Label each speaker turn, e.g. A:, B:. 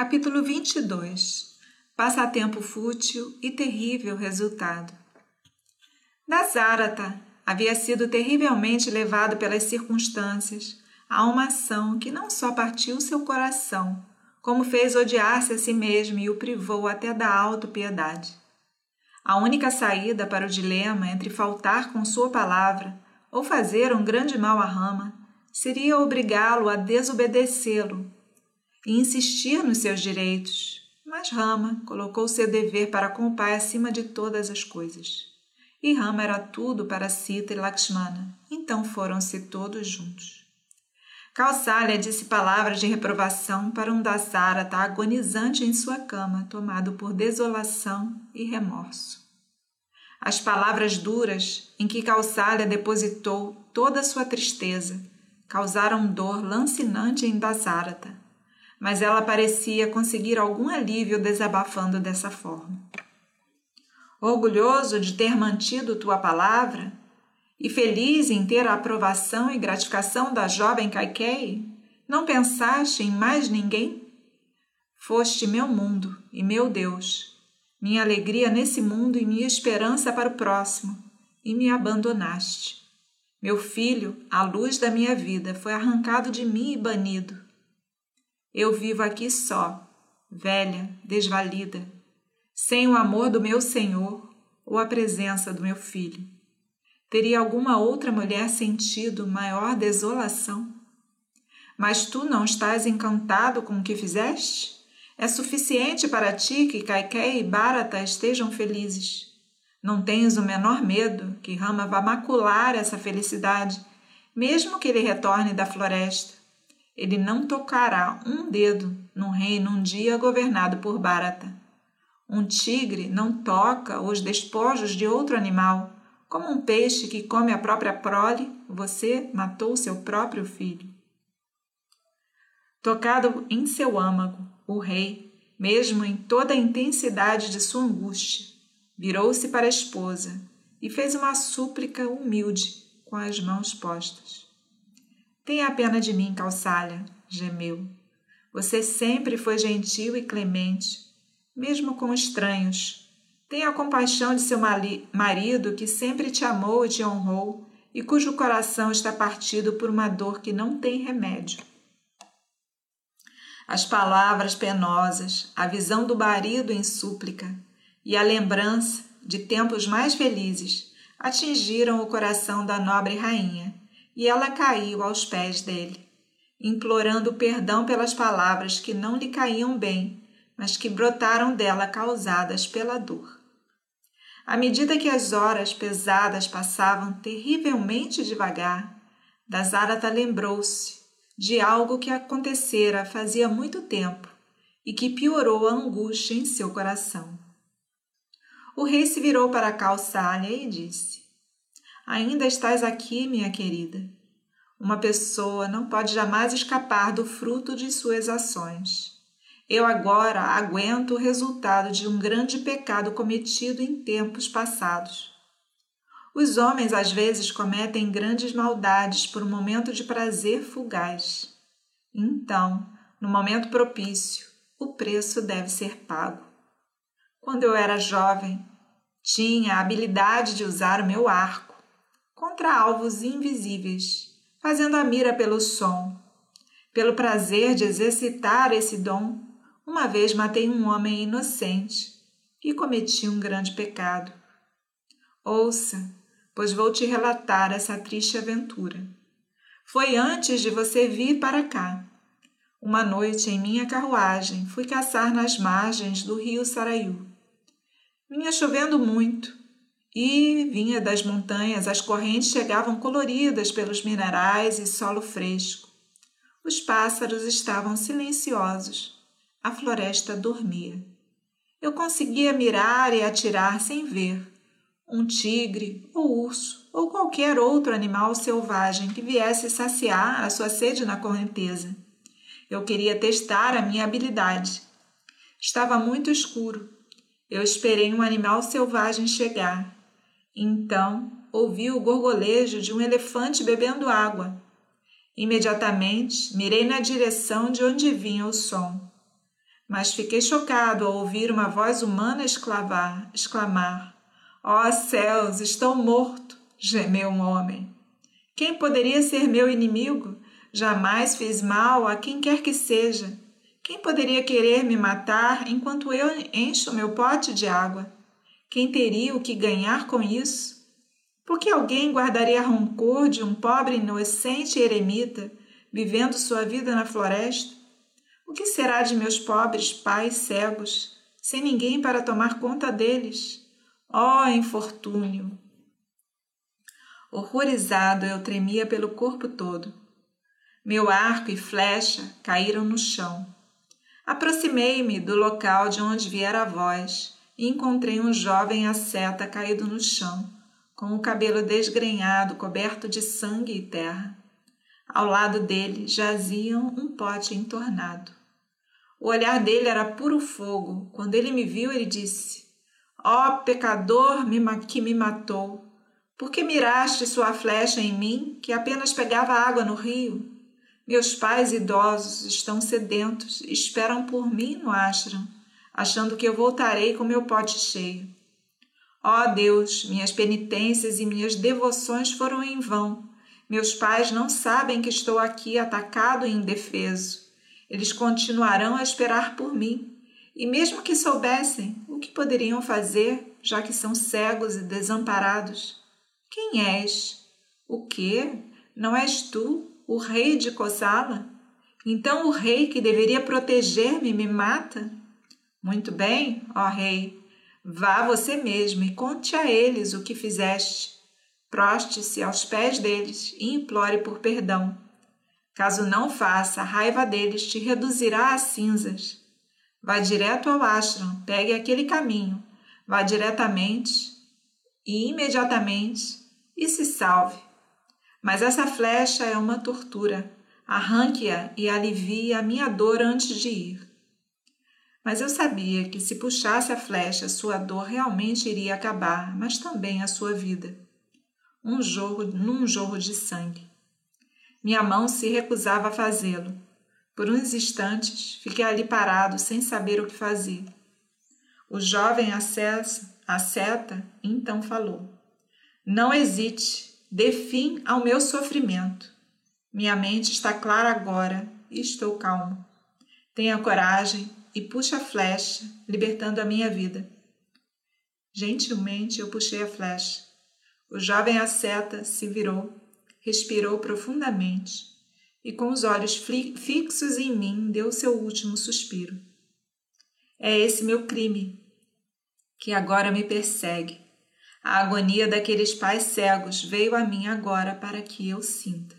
A: Capítulo 22 Passatempo fútil e terrível resultado. Nazarata havia sido terrivelmente levado pelas circunstâncias a uma ação que não só partiu seu coração, como fez odiar-se a si mesmo e o privou até da auto-piedade. A única saída para o dilema entre faltar com sua palavra ou fazer um grande mal à rama seria obrigá-lo a desobedecê-lo e insistir nos seus direitos, mas Rama colocou seu dever para com o pai acima de todas as coisas. E Rama era tudo para Sita e Lakshmana, então foram-se todos juntos. Kausalya disse palavras de reprovação para um Dasarata agonizante em sua cama, tomado por desolação e remorso. As palavras duras em que Kausalya depositou toda a sua tristeza causaram dor lancinante em Dasarata mas ela parecia conseguir algum alívio desabafando dessa forma. Orgulhoso de ter mantido tua palavra e feliz em ter a aprovação e gratificação da jovem Kaikei, não pensaste em mais ninguém? Foste meu mundo e meu Deus, minha alegria nesse mundo e minha esperança para o próximo, e me abandonaste. Meu filho, a luz da minha vida, foi arrancado de mim e banido eu vivo aqui só, velha, desvalida, sem o amor do meu Senhor ou a presença do meu filho. Teria alguma outra mulher sentido maior desolação? Mas tu não estás encantado com o que fizeste? É suficiente para ti que Kaiké e Bharata estejam felizes. Não tens o menor medo que Rama vá macular essa felicidade, mesmo que ele retorne da floresta ele não tocará um dedo num reino um dia governado por Bharata. Um tigre não toca os despojos de outro animal. Como um peixe que come a própria prole, você matou seu próprio filho. Tocado em seu âmago, o rei, mesmo em toda a intensidade de sua angústia, virou-se para a esposa e fez uma súplica humilde com as mãos postas. Tenha pena de mim, Calçalha, gemeu. Você sempre foi gentil e clemente, mesmo com estranhos. Tenha compaixão de seu marido que sempre te amou e te honrou e cujo coração está partido por uma dor que não tem remédio. As palavras penosas, a visão do marido em súplica e a lembrança de tempos mais felizes atingiram o coração da nobre rainha e ela caiu aos pés dele, implorando perdão pelas palavras que não lhe caíam bem, mas que brotaram dela causadas pela dor. À medida que as horas pesadas passavam terrivelmente devagar, Dasarata lembrou-se de algo que acontecera fazia muito tempo e que piorou a angústia em seu coração. O rei se virou para Calçalha e disse: Ainda estás aqui, minha querida. Uma pessoa não pode jamais escapar do fruto de suas ações. Eu agora aguento o resultado de um grande pecado cometido em tempos passados. Os homens às vezes cometem grandes maldades por um momento de prazer fugaz. Então, no momento propício, o preço deve ser pago. Quando eu era jovem, tinha a habilidade de usar o meu arco contra alvos invisíveis, fazendo a mira pelo som. Pelo prazer de exercitar esse dom, uma vez matei um homem inocente e cometi um grande pecado. Ouça, pois vou te relatar essa triste aventura. Foi antes de você vir para cá. Uma noite, em minha carruagem, fui caçar nas margens do rio Saraiu. Vinha chovendo muito e vinha das montanhas, as correntes chegavam coloridas pelos minerais e solo fresco. Os pássaros estavam silenciosos. A floresta dormia. Eu conseguia mirar e atirar sem ver. Um tigre, ou urso, ou qualquer outro animal selvagem que viesse saciar a sua sede na correnteza. Eu queria testar a minha habilidade. Estava muito escuro. Eu esperei um animal selvagem chegar então ouvi o gorgolejo de um elefante bebendo água. Imediatamente mirei na direção de onde vinha o som. Mas fiquei chocado ao ouvir uma voz humana exclamar: exclamar Ó oh, céus, estou morto! gemeu um homem. Quem poderia ser meu inimigo? Jamais fiz mal a quem quer que seja. Quem poderia querer me matar enquanto eu encho meu pote de água? Quem teria o que ganhar com isso? Por que alguém guardaria rancor de um pobre inocente eremita vivendo sua vida na floresta? O que será de meus pobres pais cegos, sem ninguém para tomar conta deles? Ó oh, infortúnio! Horrorizado, eu tremia pelo corpo todo. Meu arco e flecha caíram no chão. Aproximei-me do local de onde viera a voz e encontrei um jovem asceta caído no chão, com o cabelo desgrenhado, coberto de sangue e terra. Ao lado dele jazia um pote entornado. O olhar dele era puro fogo. Quando ele me viu, ele disse: Ó oh, pecador que me matou, por que miraste sua flecha em mim, que apenas pegava água no rio? Meus pais idosos estão sedentos esperam por mim no ashram, achando que eu voltarei com meu pote cheio. Ó oh Deus, minhas penitências e minhas devoções foram em vão. Meus pais não sabem que estou aqui atacado e indefeso. Eles continuarão a esperar por mim. E mesmo que soubessem, o que poderiam fazer, já que são cegos e desamparados? Quem és? O que? Não és tu, o rei de Kosala? Então o rei que deveria proteger-me me mata? Muito bem, ó rei, vá você mesmo e conte a eles o que fizeste. Proste-se aos pés deles e implore por perdão. Caso não faça, a raiva deles te reduzirá a cinzas. Vá direto ao ashram, pegue aquele caminho, vá diretamente e imediatamente e se salve. Mas essa flecha é uma tortura. Arranque-a e alivie a minha dor antes de ir. Mas eu sabia que se puxasse a flecha, sua dor realmente iria acabar, mas também a sua vida. Um jorro, num jorro de sangue. Minha mão se recusava a fazê-lo. Por uns instantes, fiquei ali parado, sem saber o que fazer. O jovem aceta então falou: Não hesite, Dê fim ao meu sofrimento. Minha mente está clara agora e estou calmo. Tenha coragem e puxe a flecha, libertando a minha vida. Gentilmente eu puxei a flecha. O jovem asceta se virou, respirou profundamente e, com os olhos fixos em mim, deu seu último suspiro. É esse meu crime que agora me persegue a agonia daqueles pais cegos veio a mim agora para que eu sinta.